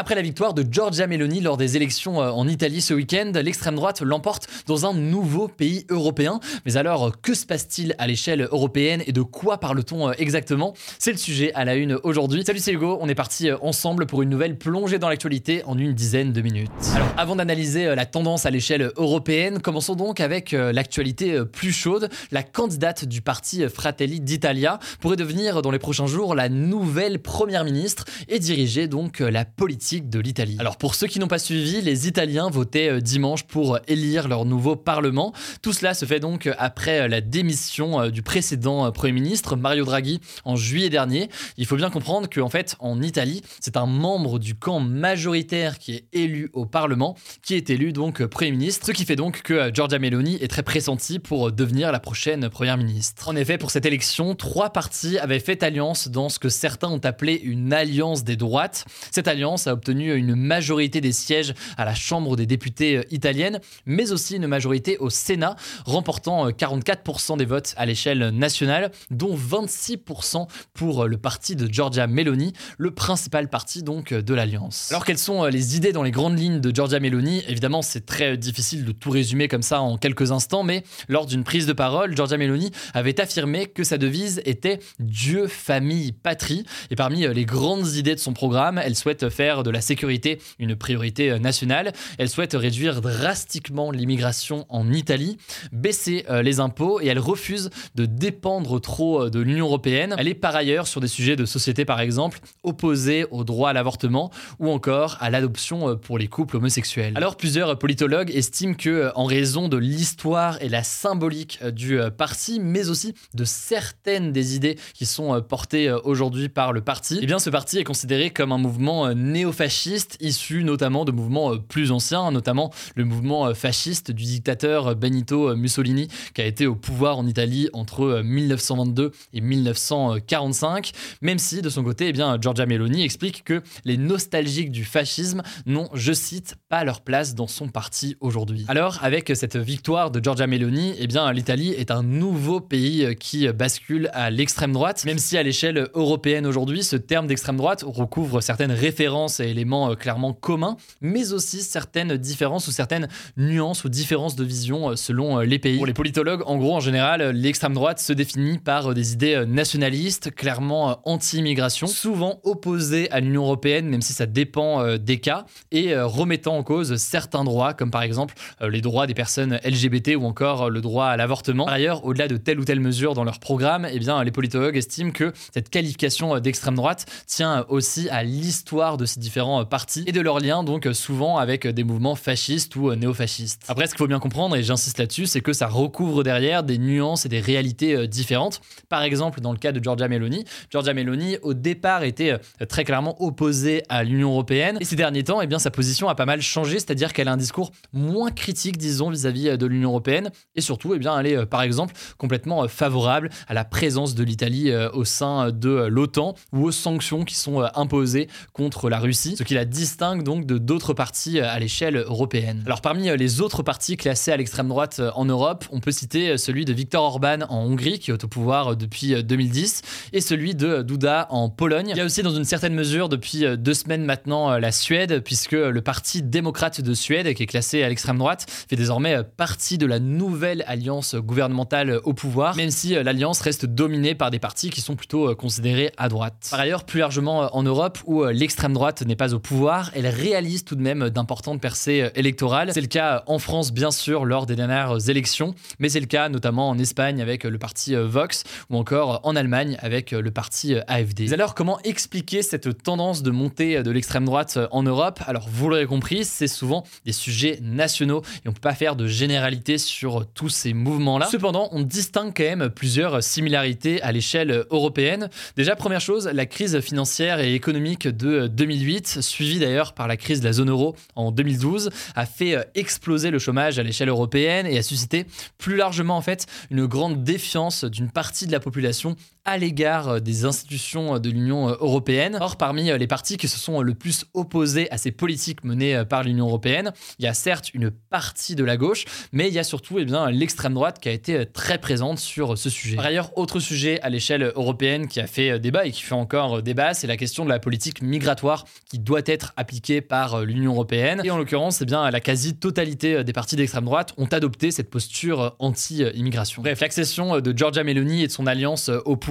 Après la victoire de Giorgia Meloni lors des élections euh, en Italie ce week-end, l'extrême droite l'emporte dans un nouveau pays européen. Mais alors, que se passe-t-il à l'échelle européenne et de quoi parle-t-on euh, exactement? C'est le sujet à la une aujourd'hui. Salut, c'est Hugo, on est parti euh, ensemble pour une nouvelle plongée dans l'actualité en une dizaine de minutes. Alors, avant d'analyser la tendance à l'échelle européenne, commençons donc avec l'actualité plus chaude. La candidate du parti Fratelli d'Italia pourrait devenir dans les prochains jours la nouvelle première ministre et diriger donc la politique de l'Italie. Alors pour ceux qui n'ont pas suivi, les Italiens votaient euh, dimanche pour élire leur nouveau Parlement. Tout cela se fait donc après euh, la démission euh, du précédent Premier ministre Mario Draghi en juillet dernier. Il faut bien comprendre qu'en fait en Italie, c'est un membre du camp majoritaire qui est élu au Parlement qui est élu donc Premier ministre, ce qui fait donc que Giorgia Meloni est très pressentie pour devenir la prochaine Première ministre. En effet, pour cette élection, trois partis avaient fait alliance dans ce que certains ont appelé une alliance des droites. Cette alliance a obtenu une majorité des sièges à la Chambre des députés euh, italienne, mais aussi une majorité au Sénat, remportant 44% euh, des votes à l'échelle nationale, dont 26% pour euh, le parti de Giorgia Meloni, le principal parti donc de l'Alliance. Alors quelles sont les idées dans les grandes lignes de Giorgia Meloni? Évidemment, c'est très difficile de tout résumer comme ça en quelques instants, mais lors d'une prise de parole, Giorgia Meloni avait affirmé que sa devise était Dieu, famille, patrie. Et parmi les grandes idées de son programme, elle souhaite faire de la sécurité une priorité euh, nationale. Elle souhaite réduire drastiquement l'immigration en Italie, baisser euh, les impôts et elle refuse de dépendre trop euh, de l'Union européenne. Elle est par ailleurs sur des sujets de société par exemple opposée au droit à l'avortement ou encore à l'adoption pour les couples homosexuels. Alors plusieurs politologues estiment que en raison de l'histoire et la symbolique du parti mais aussi de certaines des idées qui sont portées aujourd'hui par le parti, eh bien ce parti est considéré comme un mouvement néo fascistes issus notamment de mouvements euh, plus anciens, notamment le mouvement euh, fasciste du dictateur Benito Mussolini qui a été au pouvoir en Italie entre 1922 euh, et 1945. Même si de son côté, eh bien, Giorgia Meloni explique que les nostalgiques du fascisme n'ont, je cite, pas leur place dans son parti aujourd'hui. Alors, avec cette victoire de Giorgia Meloni, eh bien, l'Italie est un nouveau pays qui bascule à l'extrême droite, même si à l'échelle européenne aujourd'hui, ce terme d'extrême droite recouvre certaines références éléments euh, clairement communs, mais aussi certaines différences ou certaines nuances ou différences de vision euh, selon euh, les pays. Pour les politologues, en gros, en général, l'extrême droite se définit par des idées nationalistes, clairement anti-immigration, souvent opposées à l'Union européenne, même si ça dépend des cas, et remettant en cause certains droits, comme par exemple les droits des personnes LGBT ou encore le droit à l'avortement. Par ailleurs, au-delà de telle ou telle mesure dans leur programme, eh bien, les politologues estiment que cette qualification d'extrême droite tient aussi à l'histoire de ces différents euh, partis et de leurs liens donc euh, souvent avec euh, des mouvements fascistes ou néofascistes. Après, ce qu'il faut bien comprendre, et j'insiste là-dessus, c'est que ça recouvre derrière des nuances et des réalités différentes. Par exemple, dans le cas de Giorgia Meloni, Giorgia Meloni au départ était très clairement opposée à l'Union européenne et ces derniers temps, eh bien, sa position a pas mal changé, c'est-à-dire qu'elle a un discours moins critique, disons, vis-à-vis de l'Union européenne et surtout, eh bien, elle est par exemple complètement favorable à la présence de l'Italie au sein de l'OTAN ou aux sanctions qui sont imposées contre la Russie ce qui la distingue donc de d'autres partis euh, à l'échelle européenne. Alors parmi euh, les autres partis classés à l'extrême droite euh, en Europe, on peut citer celui de Viktor Orban en Hongrie, qui est au pouvoir depuis 2010, et celui de Duda en Pologne. Il y a aussi dans une certaine mesure depuis deux semaines maintenant la Suède, puisque le Parti démocrate de Suède, qui est classé à l'extrême droite, fait désormais partie de la nouvelle alliance gouvernementale au pouvoir, même si l'alliance reste dominée par des partis qui sont plutôt considérés à droite. Par ailleurs, plus largement en Europe, où l'extrême droite n'est pas au pouvoir, elle réalise tout de même d'importantes percées électorales. C'est le cas en France, bien sûr, lors des dernières élections, mais c'est le cas notamment en Espagne avec le parti Vox ou encore en Allemagne avec le parti AFD. Alors, comment expliquer cette tendance de montée de l'extrême droite en Europe? Alors, vous l'aurez compris, c'est souvent des sujets nationaux et on ne peut pas faire de généralité sur tous ces mouvements-là. Cependant, on distingue quand même plusieurs similarités à l'échelle européenne. Déjà, première chose, la crise financière et économique de 2008, suivie d'ailleurs par la crise de la zone euro en 2012, a fait exploser le chômage à l'échelle européenne et a suscité plus largement en fait une grande défiance d'une partie de la population à l'égard des institutions de l'Union européenne. Or, parmi les partis qui se sont le plus opposés à ces politiques menées par l'Union européenne, il y a certes une partie de la gauche, mais il y a surtout eh l'extrême droite qui a été très présente sur ce sujet. Par ailleurs, autre sujet à l'échelle européenne qui a fait débat et qui fait encore débat, c'est la question de la politique migratoire qui doit être appliquée par l'Union européenne. Et en l'occurrence, eh la quasi-totalité des partis d'extrême droite ont adopté cette posture anti-immigration. Bref, l'accession de Giorgia Meloni et de son alliance au pouvoir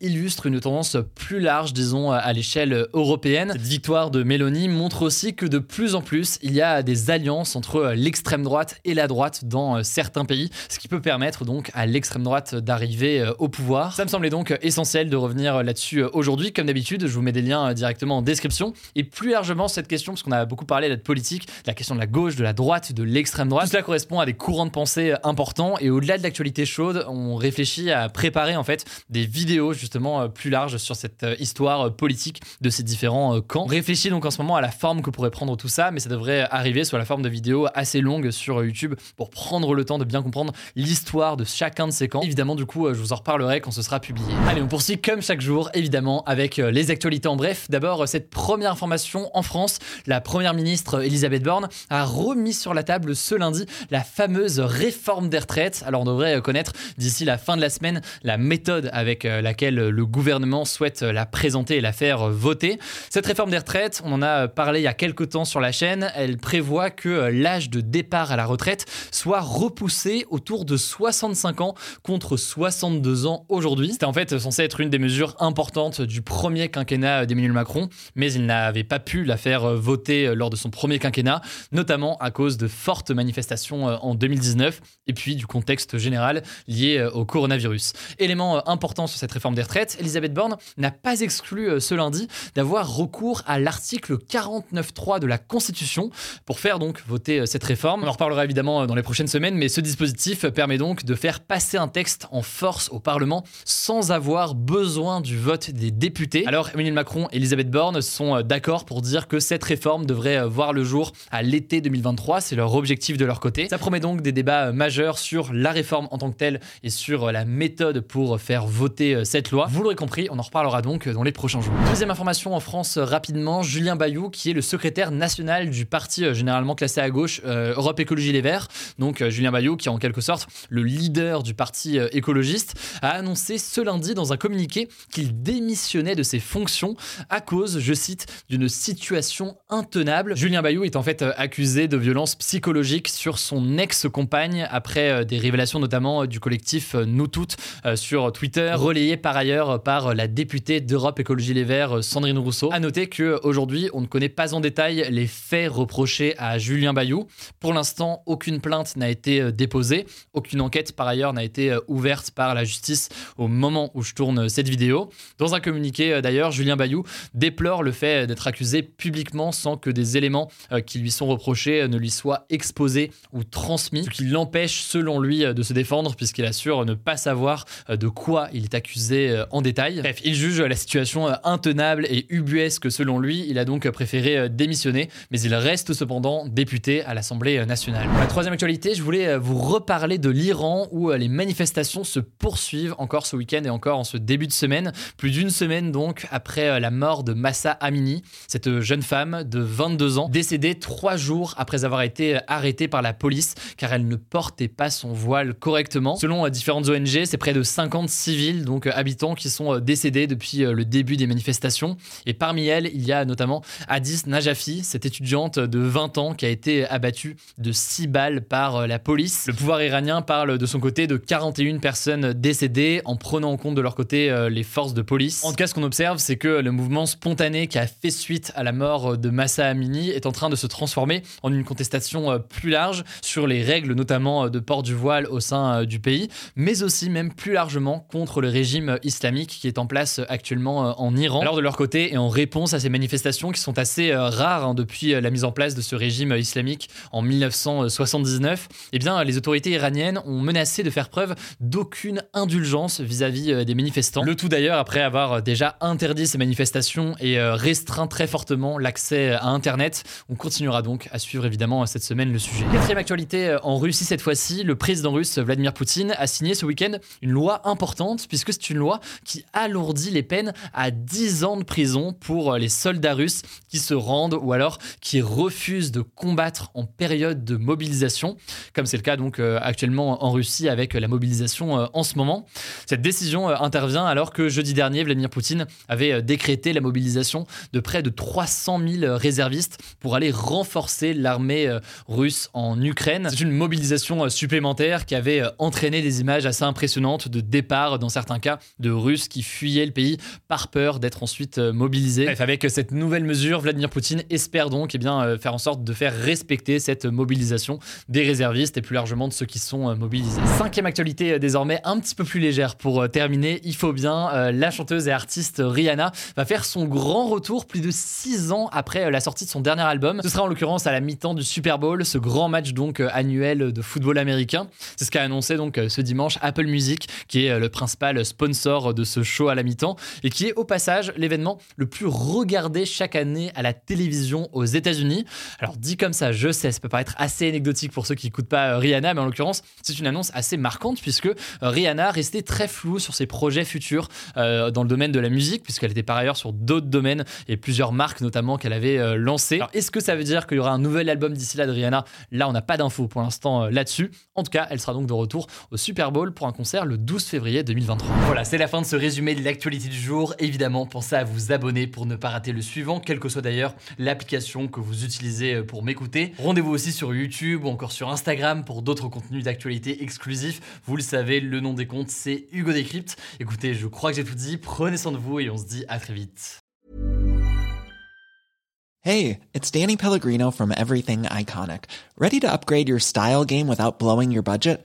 illustre une tendance plus large, disons, à l'échelle européenne. Cette victoire de Meloni montre aussi que de plus en plus, il y a des alliances entre l'extrême droite et la droite dans certains pays, ce qui peut permettre donc à l'extrême droite d'arriver euh, au pouvoir. Ça me semblait donc essentiel de revenir là-dessus euh, aujourd'hui. Comme d'habitude, je vous mets des liens euh, directement en description. Et plus largement, cette question, parce qu'on a beaucoup parlé de politique, de la question de la gauche, de la droite, de l'extrême droite, tout cela correspond à des courants de pensée importants. Et au-delà de l'actualité chaude, on réfléchit à préparer en fait des vidéos justement plus larges sur cette histoire politique de ces différents camps. On réfléchit donc en ce moment à la forme que pourrait prendre tout ça, mais ça devrait arriver sous la forme de vidéos assez longues sur YouTube pour prendre le temps de bien comprendre l'histoire de chacun de ces camps. Évidemment, du coup, je vous en reparlerai quand ce sera publié. Allez, on poursuit comme chaque jour, évidemment, avec euh, les actualités en bref. D'abord, cette première information en France, la première ministre Elisabeth Borne a remis sur la table ce lundi la fameuse réforme des retraites. Alors, on devrait connaître d'ici la fin de la semaine la méthode avec euh, laquelle le gouvernement souhaite la présenter et la faire voter. Cette réforme des retraites, on en a parlé il y a quelques temps sur la chaîne, elle prévoit que euh, l'âge de départ à la retraite soit repoussé autour de 65 ans contre 62 ans aujourd'hui. C'était en fait censé être une des mesures importantes du premier quinquennat d'Emmanuel Macron, mais il n'avait pas pu la faire euh, voter euh, lors de son premier quinquennat, notamment à cause de fortes manifestations en 2019 et puis du contexte général lié au coronavirus. Élément important sur cette réforme des retraites, Elisabeth Borne n'a pas exclu ce lundi d'avoir recours à l'article 49.3 de la Constitution pour faire donc voter cette réforme. On en reparlera évidemment dans les prochaines semaines, mais ce dispositif permet donc de faire passer un texte en force au Parlement sans avoir besoin du vote des députés. Alors Emmanuel Macron et Elisabeth Borne sont d'accord pour dire que cette réforme devrait voir le jour à l'été 2023, c'est leur objectif de leur côté. Ça promet donc des débats majeurs sur la réforme en tant que telle et sur la méthode pour faire voter cette loi. Vous l'aurez compris, on en reparlera donc dans les prochains jours. Deuxième information en France rapidement, Julien Bayou qui est le secrétaire national du parti euh, généralement classé à gauche euh, Europe Écologie Les Verts, donc euh, Julien Bayou qui est en quelque sorte le leader du parti écologiste, a annoncé ce lundi dans un communiqué qu'il démissionnait de ses fonctions à cause, je cite, d'une situation intenable. Julien Bayou est en fait accusé de violence psychologique sur son ex-compagne après des révélations notamment du collectif Nous Toutes sur Twitter, par ailleurs par la députée d'Europe Écologie Les Verts Sandrine Rousseau. A noter qu'aujourd'hui, on ne connaît pas en détail les faits reprochés à Julien Bayou. Pour l'instant, aucune plainte n'a été euh, déposée. Aucune enquête, par ailleurs, n'a été euh, ouverte par la justice au moment où je tourne euh, cette vidéo. Dans un communiqué, d'ailleurs, Julien Bayou déplore le fait d'être accusé publiquement sans que des éléments qui lui sont reprochés ne lui soient exposés ou transmis, ce qui l'empêche, selon lui, de se défendre puisqu'il assure ne pas savoir de quoi il est accusé en détail. Bref, il juge la situation intenable et ubuesque selon lui. Il a donc préféré démissionner, mais il reste cependant député à l'Assemblée nationale. La troisième actualité, je voulais euh, vous reparler de l'Iran où euh, les manifestations se poursuivent encore ce week-end et encore en ce début de semaine. Plus d'une semaine donc après euh, la mort de Massa Amini, cette jeune femme de 22 ans, décédée trois jours après avoir été arrêtée par la police car elle ne portait pas son voile correctement. Selon différentes ONG, c'est près de 50 civils donc donc habitants qui sont décédés depuis le début des manifestations. Et parmi elles, il y a notamment Addis Najafi, cette étudiante de 20 ans qui a été abattue de 6 balles par la police. Le pouvoir iranien parle de son côté de 41 personnes décédées en prenant en compte de leur côté les forces de police. En tout cas, ce qu'on observe, c'est que le mouvement spontané qui a fait suite à la mort de Massa Amini est en train de se transformer en une contestation plus large sur les règles notamment de port du voile au sein du pays, mais aussi même plus largement contre le régime islamique qui est en place actuellement en Iran. Alors de leur côté, et en réponse à ces manifestations qui sont assez rares hein, depuis la mise en place de ce régime islamique en 1979, eh bien les autorités iraniennes ont menacé de faire preuve d'aucune indulgence vis-à-vis des manifestants. Le tout d'ailleurs après avoir déjà interdit ces manifestations et restreint très fortement l'accès à Internet. On continuera donc à suivre évidemment cette semaine le sujet. Quatrième actualité en Russie cette fois-ci, le président russe Vladimir Poutine a signé ce week-end une loi importante puisque c'est une loi qui alourdit les peines à 10 ans de prison pour les soldats russes qui se rendent ou alors qui refusent de combattre en période de mobilisation, comme c'est le cas donc euh, actuellement en Russie avec la mobilisation euh, en ce moment. Cette décision euh, intervient alors que jeudi dernier, Vladimir Poutine avait décrété la mobilisation de près de 300 000 réservistes pour aller renforcer l'armée russe en Ukraine. C'est une mobilisation supplémentaire qui avait entraîné des images assez impressionnantes de départ, dans certains cas, de Russes qui fuyaient le pays par peur d'être ensuite mobilisés. Bref, avec cette nouvelle mesure, Vladimir Poutine espère donc eh bien, faire en sorte de faire respecter cette mobilisation des réservistes et plus largement de ceux qui sont mobilisés. Cinquième actualité désormais un petit peu plus légère pour terminer, il faut bien, la chanteuse et artiste Rihanna va faire son grand retour plus de six ans après la sortie de son dernier album. Ce sera en l'occurrence à la mi-temps du Super Bowl, ce grand match donc annuel de football américain. C'est ce qu'a annoncé donc ce dimanche Apple Music, qui est le principal sponsor de ce show à la mi-temps et qui est au passage l'événement le plus regardé chaque année à la télévision aux États-Unis. Alors dit comme ça, je sais, ça peut paraître assez anecdotique pour ceux qui n'écoutent pas euh, Rihanna, mais en l'occurrence, c'est une annonce assez marquante puisque euh, Rihanna restait très floue sur ses projets futurs euh, dans le domaine de la musique, puisqu'elle était par ailleurs sur d'autres domaines et plusieurs marques notamment qu'elle avait lancées. Alors est-ce que ça veut dire qu'il y aura un nouvel album d'ici là de Rihanna? Là, on n'a pas d'infos pour l'instant là-dessus. En tout cas, elle sera donc de retour au Super Bowl pour un concert le 12 février 2023. Voilà, c'est la fin de ce résumé de l'actualité du jour. Évidemment, pensez à vous abonner pour ne pas rater le suivant, quelle que soit d'ailleurs l'application que vous utilisez pour m'écouter. Rendez-vous aussi sur YouTube ou encore sur Instagram pour d'autres contenus d'actualité exclusifs. Vous le savez, le nom des comptes, c'est Hugo Décrypte. Écoutez, je crois que j'ai tout dit. Prenez soin de vous et on se dit à très vite. Hey, it's Danny Pellegrino from Everything Iconic. Ready to upgrade your style game without blowing your budget?